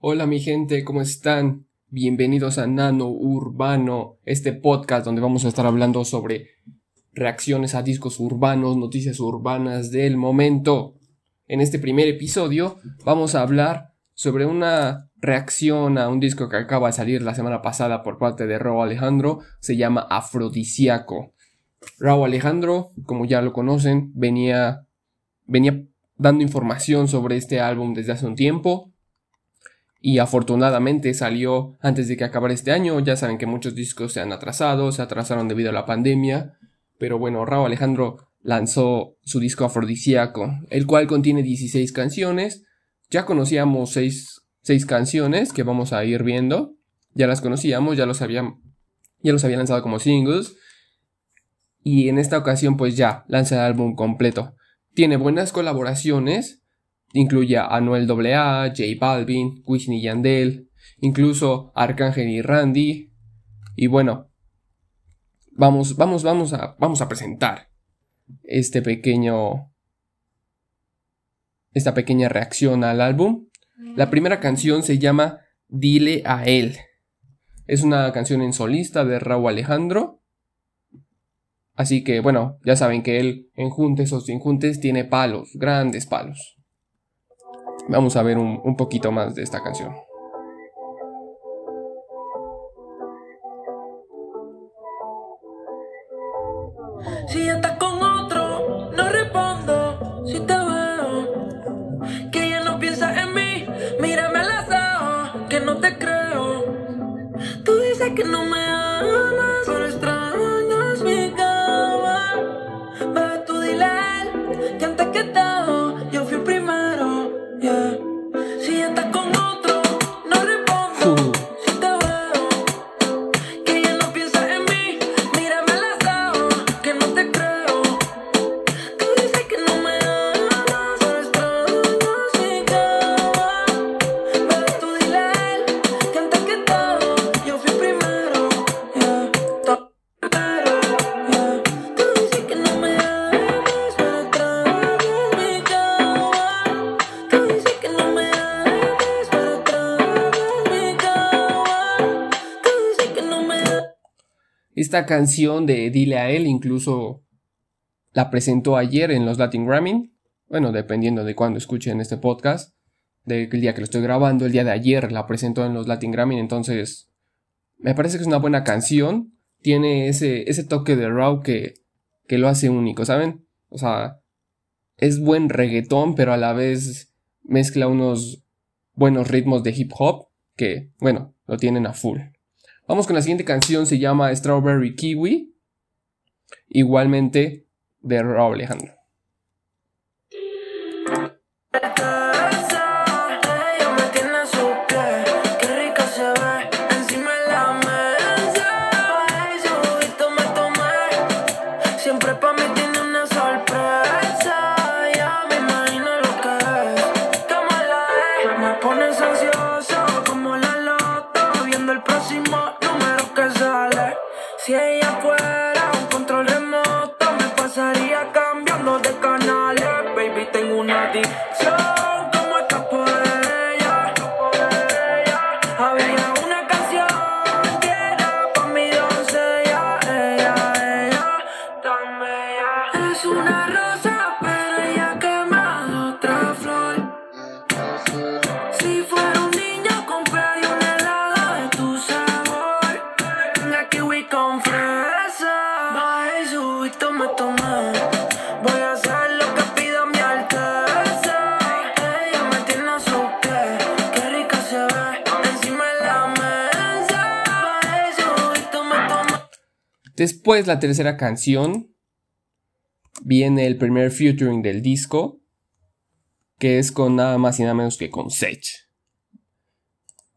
Hola mi gente, ¿cómo están? Bienvenidos a Nano Urbano, este podcast donde vamos a estar hablando sobre reacciones a discos urbanos, noticias urbanas del momento. En este primer episodio vamos a hablar sobre una reacción a un disco que acaba de salir la semana pasada por parte de Raúl Alejandro, se llama Afrodisiaco. Raúl Alejandro, como ya lo conocen, venía, venía dando información sobre este álbum desde hace un tiempo y afortunadamente salió antes de que acabara este año. Ya saben que muchos discos se han atrasado, se atrasaron debido a la pandemia, pero bueno, Raúl Alejandro lanzó su disco Afrodisíaco, el cual contiene 16 canciones. Ya conocíamos 6, canciones que vamos a ir viendo. Ya las conocíamos, ya los había, ya los había lanzado como singles. Y en esta ocasión pues ya lanza el álbum completo. Tiene buenas colaboraciones, incluye a Anuel AA, J Balvin, Wisin y Yandel, incluso Arcángel y Randy. Y bueno, vamos, vamos, vamos a, vamos a presentar este pequeño, esta pequeña reacción al álbum. La primera canción se llama Dile a él. Es una canción en solista de Raúl Alejandro Así que bueno, ya saben que él en juntes o sin juntes tiene palos, grandes palos. Vamos a ver un, poquito más de esta canción. Si estás con otro, no respondo. Si te veo, que ya no piensas en mí, mírame al lado, que no te creo. Tú dices que no me canción de Dile a él incluso la presentó ayer en los Latin Grammy. Bueno, dependiendo de cuándo escuchen este podcast. Del día que lo estoy grabando, el día de ayer la presentó en los Latin Grammy. Entonces, me parece que es una buena canción. Tiene ese, ese toque de raw que, que lo hace único, ¿saben? O sea, es buen reggaetón, pero a la vez mezcla unos buenos ritmos de hip hop que, bueno, lo tienen a full. Vamos con la siguiente canción, se llama Strawberry Kiwi. Igualmente de Raúl Alejandro. Después, la tercera canción, viene el primer featuring del disco, que es con nada más y nada menos que con Sech.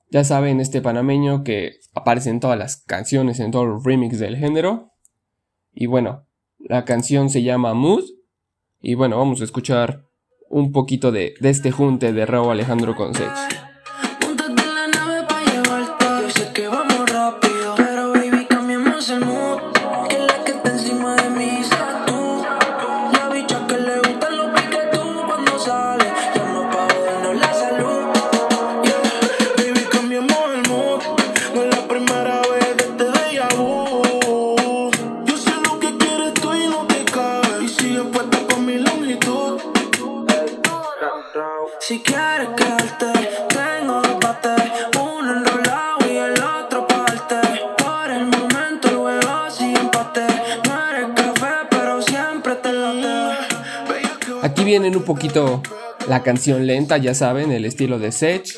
Ya saben, este panameño que aparece en todas las canciones, en todos los remixes del género. Y bueno, la canción se llama Mood. Y bueno, vamos a escuchar un poquito de, este junte de Raúl Alejandro con Sech. Vienen un poquito la canción lenta, ya saben, el estilo de Sech.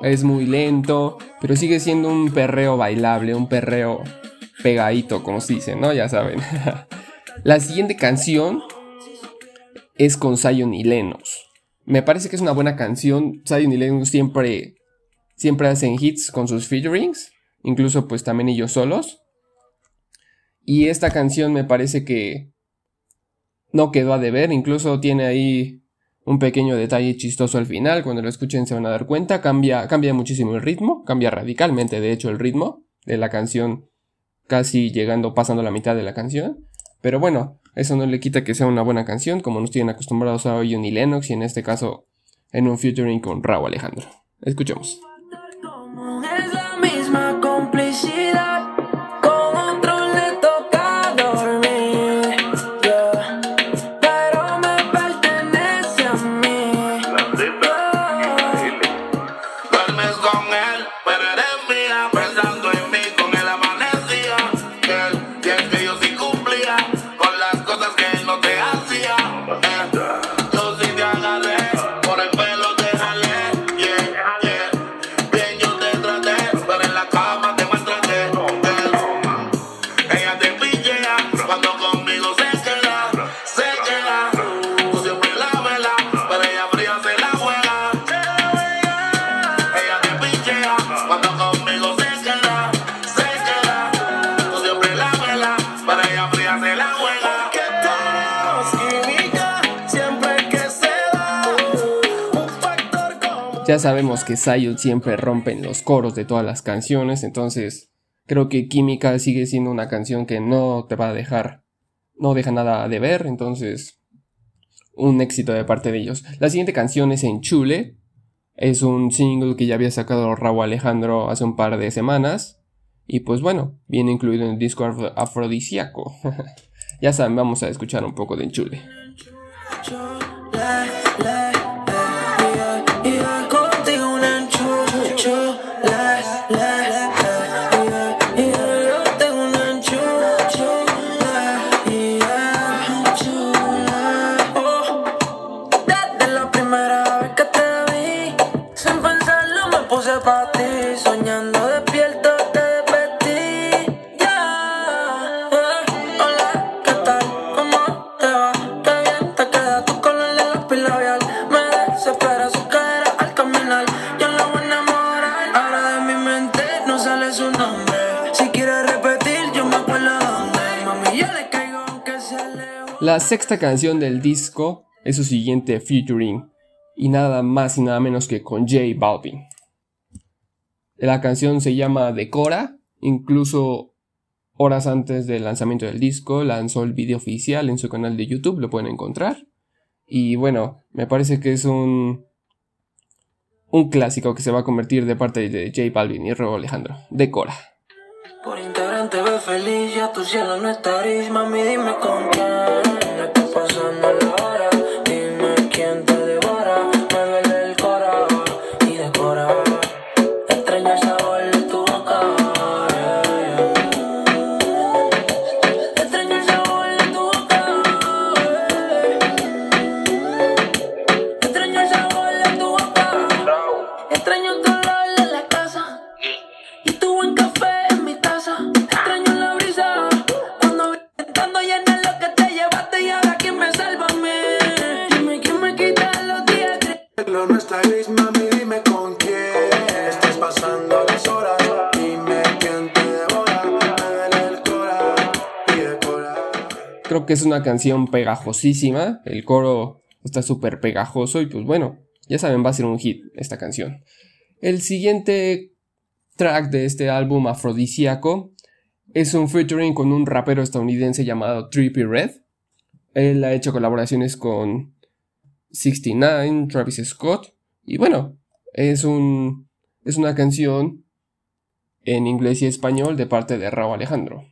Es muy lento, pero sigue siendo un perreo bailable, un perreo pegadito, como se dice, ¿no? Ya saben. la siguiente canción es con Zion y Lennox. Me parece que es una buena canción. Zion y Lennox siempre, siempre hacen hits con sus featurings, incluso pues también ellos solos. Y esta canción me parece que no quedó a deber, incluso tiene ahí un pequeño detalle chistoso al final, cuando lo escuchen se van a dar cuenta, cambia, cambia muchísimo el ritmo, cambia radicalmente de hecho el ritmo de la canción, casi llegando, pasando la mitad de la canción. Pero bueno, eso no le quita que sea una buena canción, como nos tienen acostumbrados a hoy y Lennox, y en este caso en un featuring con Raúl Alejandro. Escuchemos. Ya sabemos que Zion siempre rompe en los coros de todas las canciones, entonces creo que Química sigue siendo una canción que no te va a dejar, no deja nada de ver, entonces un éxito de parte de ellos. La siguiente canción es En Chule, es un single que ya había sacado Raúl Alejandro hace un par de semanas, y pues bueno, viene incluido en el disco afro- afrodisíaco. ya saben, vamos a escuchar un poco de En sexta canción del disco es su siguiente featuring, y nada más y nada menos que con J Balvin. La canción se llama Decora, incluso horas antes del lanzamiento del disco lanzó el video oficial en su canal de YouTube, lo pueden encontrar. Y bueno, me parece que es un un clásico que se va a convertir de parte de J Balvin y Raúl Alejandro. Decora. Por Instagram te ves feliz, ya tu cielo no. Mami, dime con quién Creo que es una canción pegajosísima. El coro está súper pegajoso y pues bueno, ya saben, va a ser un hit esta canción. El siguiente track de este álbum afrodisíaco es un featuring con un rapero estadounidense llamado Trippie Red. Él ha hecho colaboraciones con 69, Travis Scott y bueno, es un es una canción en inglés y español de parte de Raúl Alejandro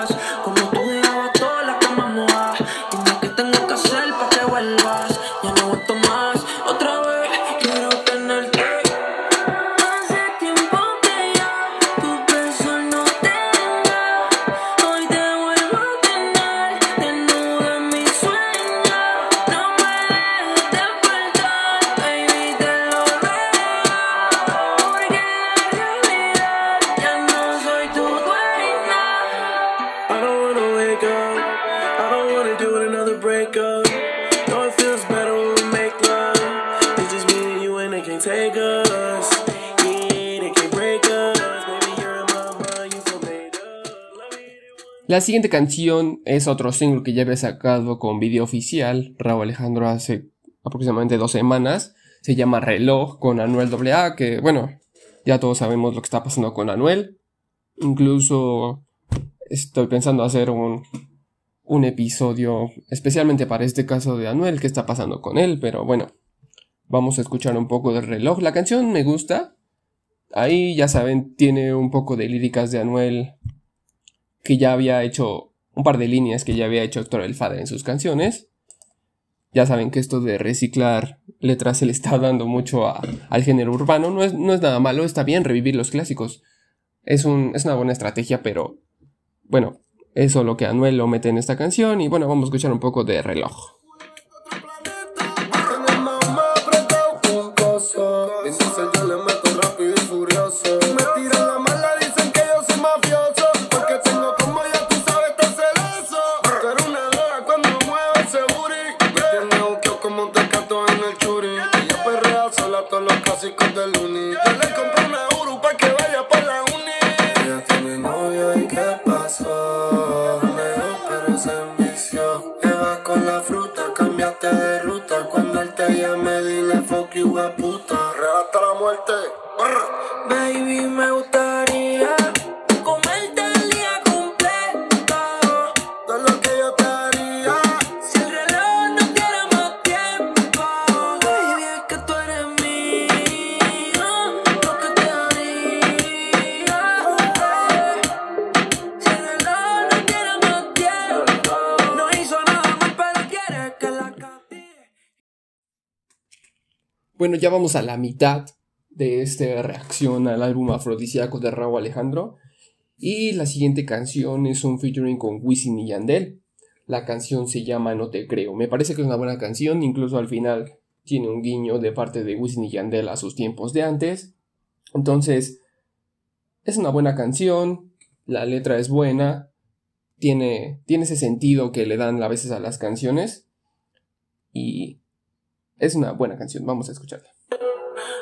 La siguiente canción es otro single que ya había sacado con video oficial, Raúl Alejandro hace aproximadamente dos semanas. Se llama Reloj con Anuel AA, que bueno, ya todos sabemos lo que está pasando con Anuel. Incluso estoy pensando hacer un, un episodio especialmente para este caso de Anuel, qué está pasando con él, pero bueno, vamos a escuchar un poco del reloj. La canción me gusta. Ahí ya saben, tiene un poco de líricas de Anuel que ya había hecho un par de líneas que ya había hecho Héctor El Fader en sus canciones. Ya saben que esto de reciclar letras se le está dando mucho a- al género urbano. No es, no es nada malo, está bien revivir los clásicos. Es, un, es una buena estrategia, pero bueno, eso lo que Anuel lo mete en esta canción. Y bueno, vamos a escuchar un poco de reloj. Bueno, ya vamos a la mitad de esta reacción al álbum afrodisíaco de Raúl Alejandro. Y la siguiente canción es un featuring con Wisin y Yandel. La canción se llama No te creo. Me parece que es una buena canción, incluso al final tiene un guiño de parte de Wisin y Yandel a sus tiempos de antes. Entonces, es una buena canción, la letra es buena, tiene, tiene ese sentido que le dan a veces a las canciones. Y es una buena canción, vamos a escucharla.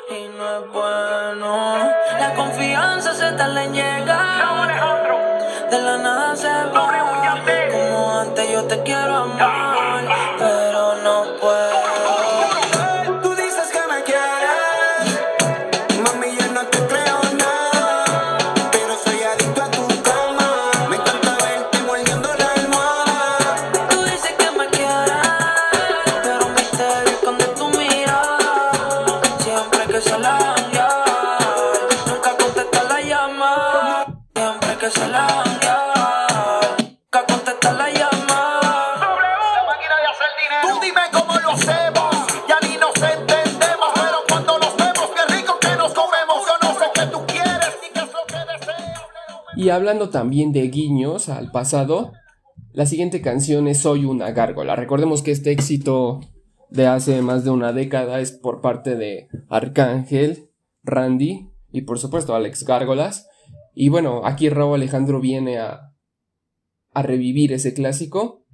y no es bueno. La confianza se tarda en llegar. De la nada se va. Como antes yo te quiero amar, hablando también de guiños al pasado, la siguiente canción es Soy una gárgola. Recordemos que este éxito de hace más de una década es por parte de Arcángel, Randy y por supuesto Alex Gárgolas. Y bueno, aquí Raúl Alejandro viene a, revivir ese clásico.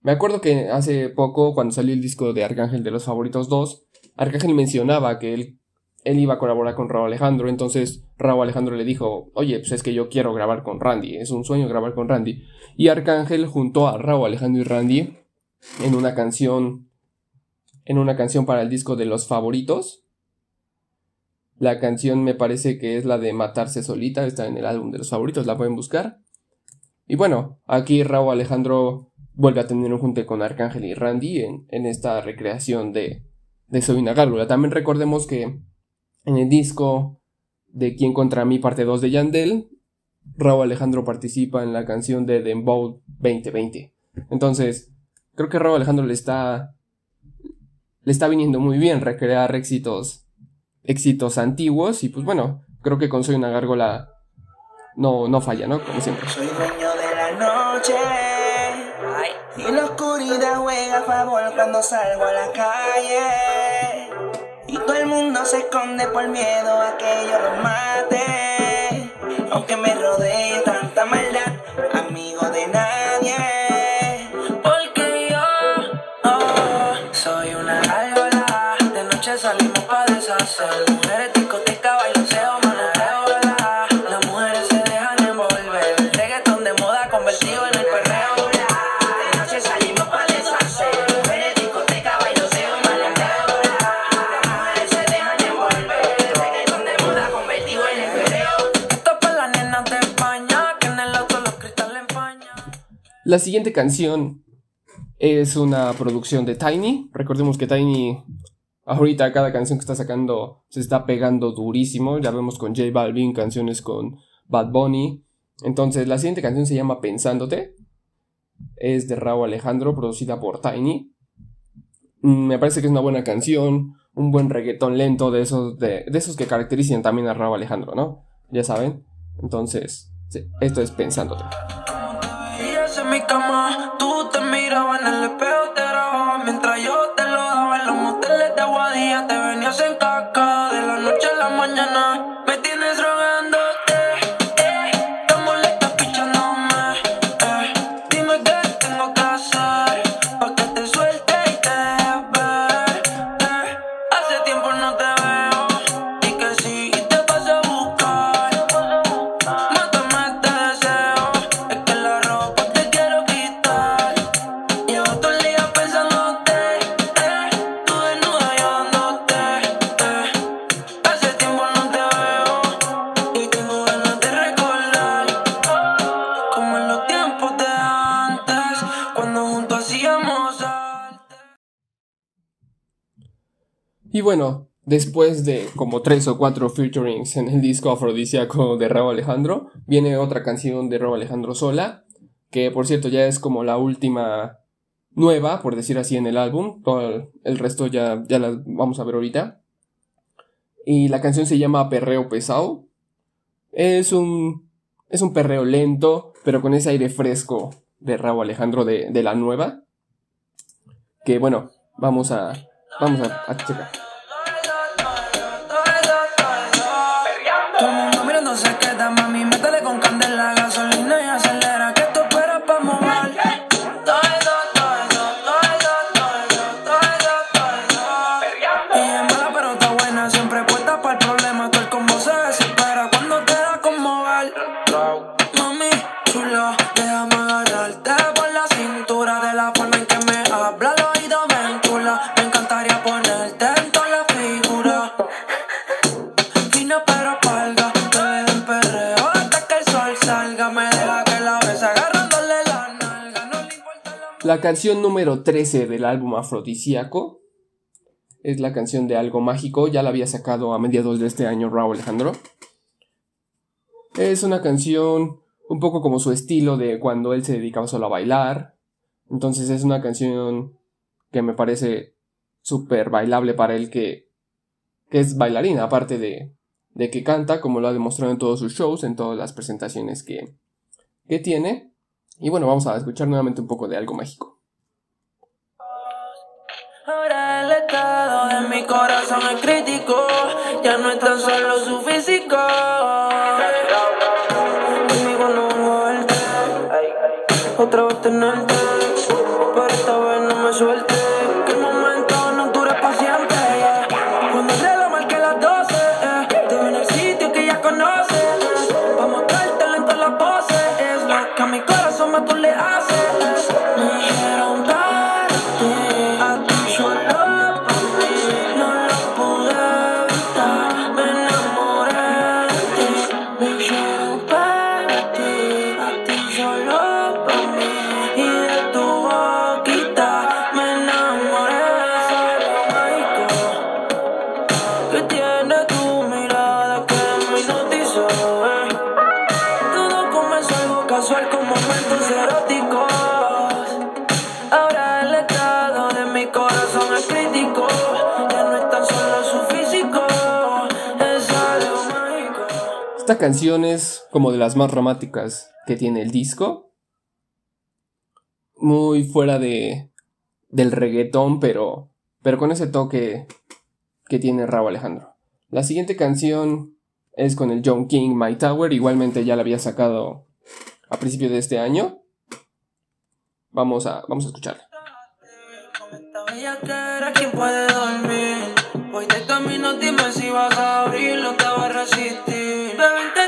Me acuerdo que hace poco, cuando salió el disco de Arcángel de los Favoritos 2, Arcángel mencionaba que él él iba a colaborar con Raúl Alejandro, entonces Raúl Alejandro le dijo, oye, pues es que yo quiero grabar con Randy, es un sueño grabar con Randy. Y Arcángel juntó a Raúl Alejandro y Randy en una canción, en una canción para el disco de los favoritos. La canción me parece que es la de Matarse Solita, está en el álbum de los favoritos, la pueden buscar. Y bueno, aquí Raúl Alejandro vuelve a tener un junte con Arcángel y Randy en, esta recreación de, de Soy una. También recordemos que en el disco de Quién contra mí, parte 2 de Yandel, Raúl Alejandro participa en la canción de Dembow 2020. Entonces, creo que Raúl Alejandro le está le está viniendo muy bien recrear éxitos éxitos antiguos y pues bueno, creo que con Soy una gárgola no no falla, ¿no? Como siempre. Soy dueño de la noche. Y la oscuridad juega a favor cuando salgo a la calle. Todo el mundo se esconde por miedo a que yo los mate. Aunque me rodee tanta maldad, amigo de nadie. Porque yo oh, soy una gárgola. De noche salimos pa' deshacer. La siguiente canción es una producción de Tiny. Recordemos que Tiny, ahorita cada canción que está sacando se está pegando durísimo. Ya vemos con J Balvin canciones con Bad Bunny. Entonces, la siguiente canción se llama Pensándote. Es de Raúl Alejandro, producida por Tiny. Mm, Me parece que es una buena canción, un buen reggaetón lento de esos, de, esos que caracterizan también a Raúl Alejandro, ¿no? Ya saben. Entonces, esto es Pensándote. Mi cama, tú te mirabas en el espejo, bueno, después de como tres o cuatro featurings en el disco afrodisíaco de Raúl Alejandro, viene otra canción de Raúl Alejandro sola, que por cierto ya es como la última nueva, por decir así, en el álbum. Todo el, resto ya, ya las vamos a ver ahorita. Y la canción se llama Perreo Pesado. Es un, es un perreo lento, pero con ese aire fresco de Raúl Alejandro de, de la nueva. Que bueno, vamos a, vamos a checar. La canción número 13 del álbum Afrodisíaco es la canción de Algo Mágico, ya la había sacado a mediados de este año Raúl Alejandro. Es una canción un poco como su estilo de cuando él se dedicaba solo a bailar. Entonces es una canción que me parece súper bailable para él que, que es bailarina, aparte de, de que canta, como lo ha demostrado en todos sus shows, en todas las presentaciones que, que tiene. Y bueno, vamos a escuchar nuevamente un poco de Algo Mágico. Ahora el estado de mi corazón es crítico. Ya no es tan solo su físico. Esta canción es como de las más románticas que tiene el disco. Muy fuera de del reggaetón, pero pero con ese toque que tiene Raúl Alejandro. La siguiente canción es con el John King My Tower, igualmente ya la había sacado a principios de este año. Vamos a vamos a escucharla. resistir. Bebé,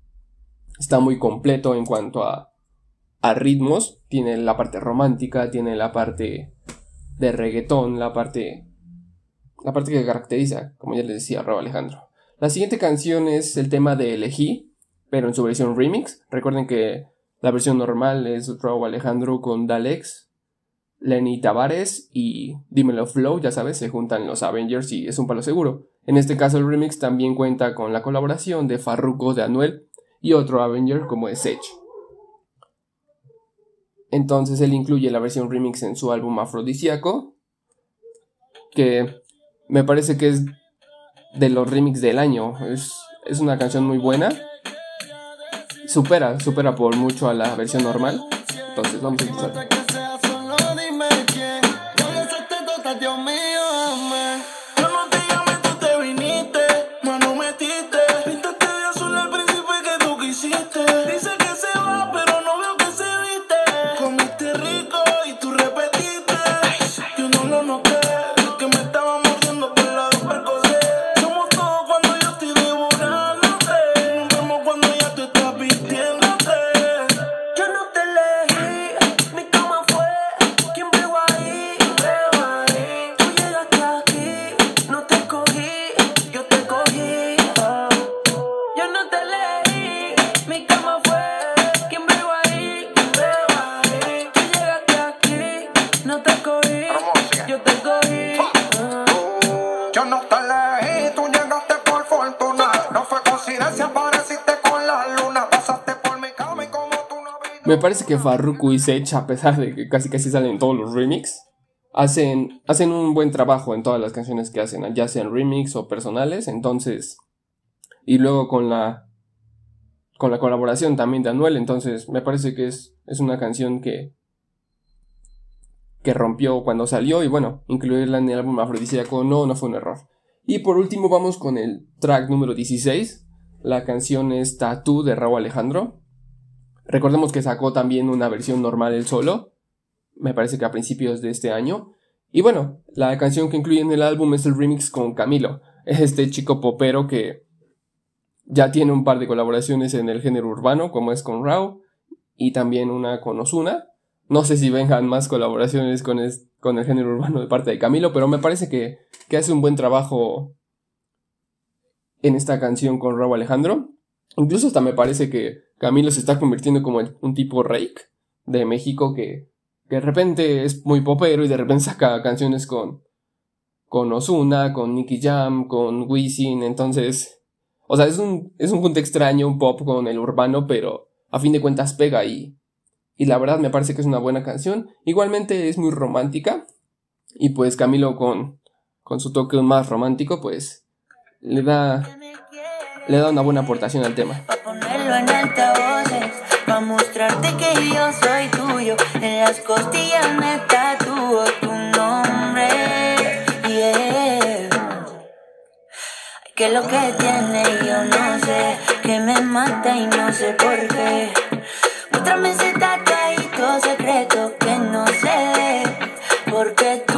está muy completo en cuanto a, a ritmos. Tiene la parte romántica, tiene la parte de reggaetón, la parte, la parte que caracteriza, como ya les decía, Raúl Alejandro. La siguiente canción es el tema de Elegí, pero en su versión remix. Recuerden que la versión normal es Raúl Alejandro con Dalex, Lenny Tavares y Dímelo Flow, ya sabes, se juntan los Avengers y es un palo seguro. En este caso el remix también cuenta con la colaboración de Farruko de Anuel y otro Avenger como es Edge. Entonces él incluye la versión remix en su álbum Afrodisíaco, que me parece que es de los remix del año. Es, es una canción muy buena. Supera, supera por mucho a la versión normal. Entonces vamos a escuchar. Me parece que Farruko y Sech, a pesar de que casi casi salen en todos los remix, hacen, hacen un buen trabajo en todas las canciones que hacen, ya sean remix o personales, entonces... Y luego con la... Con la colaboración también de Anuel, entonces me parece que es, es una canción que... Que rompió cuando salió y bueno, incluirla en el álbum afrodisíaco no, no fue un error. Y por último vamos con el track número 16. La canción es Tattoo de Raúl Alejandro. Recordemos que sacó también una versión normal él solo, me parece que a principios de este año. Y bueno, la canción que incluye en el álbum es el remix con Camilo, este chico popero que ya tiene un par de colaboraciones en el género urbano, como es con Rao, y también una con Osuna. No sé si vengan más colaboraciones con, es- con el género urbano de parte de Camilo, pero me parece que, que hace un buen trabajo en esta canción con Raúl Alejandro. Incluso hasta me parece que Camilo se está convirtiendo como un tipo rake de México que, que de repente es muy popero y de repente saca canciones con, con Ozuna, con Nicky Jam, con Wisin, entonces, o sea, es un, es un junto extraño, un pop con el urbano, pero a fin de cuentas pega y, y la verdad me parece que es una buena canción. Igualmente es muy romántica y pues Camilo con, con su toque más romántico, pues le da, le da una buena aportación al tema. Que lo que tiene yo no sé, que me mata y no sé por qué. Muéstrame ese tatuadito secreto que no sé. Porque tú,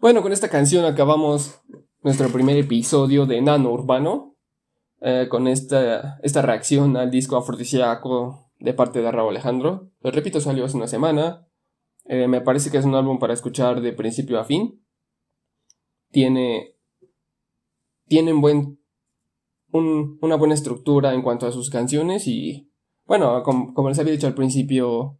Bueno, con esta canción acabamos nuestro primer episodio de Nano Urbano. eh, con esta, esta reacción al disco afrodisíaco de parte de Raúl Alejandro. Lo repito, salió hace una semana. Eh, me parece que es un álbum para escuchar de principio a fin. Tiene, tiene buen, un- una buena estructura en cuanto a sus canciones y, bueno, com- como les había dicho al principio,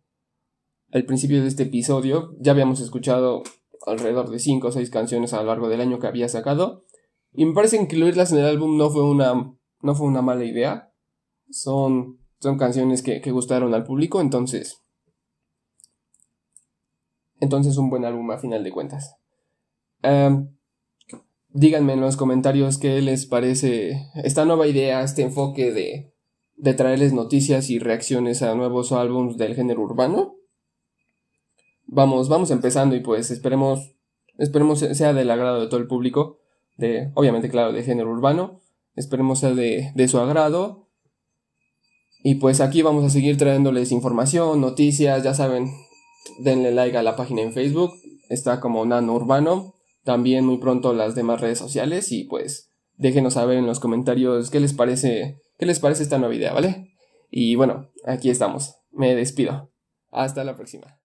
al principio de este episodio, ya habíamos escuchado alrededor de 5 o 6 canciones a lo largo del año que había sacado. Y me parece incluirlas en el álbum no fue una, no fue una mala idea. Son, son canciones que, que gustaron al público, entonces. Entonces un buen álbum a final de cuentas. Em, díganme en los comentarios qué les parece esta nueva idea, este enfoque de, de traerles noticias y reacciones a nuevos álbumes del género urbano. Vamos, vamos empezando y pues esperemos, esperemos sea del agrado de todo el público, de, obviamente claro, de género urbano, esperemos sea de, su agrado. Y pues aquí vamos a seguir trayéndoles información, noticias, ya saben, denle like a la página en Facebook, está como Nano Urbano, también muy pronto las demás redes sociales. Y pues déjenos saber en los comentarios qué les parece, qué les parece esta nueva idea, ¿vale? Y bueno, aquí estamos, me despido, hasta la próxima.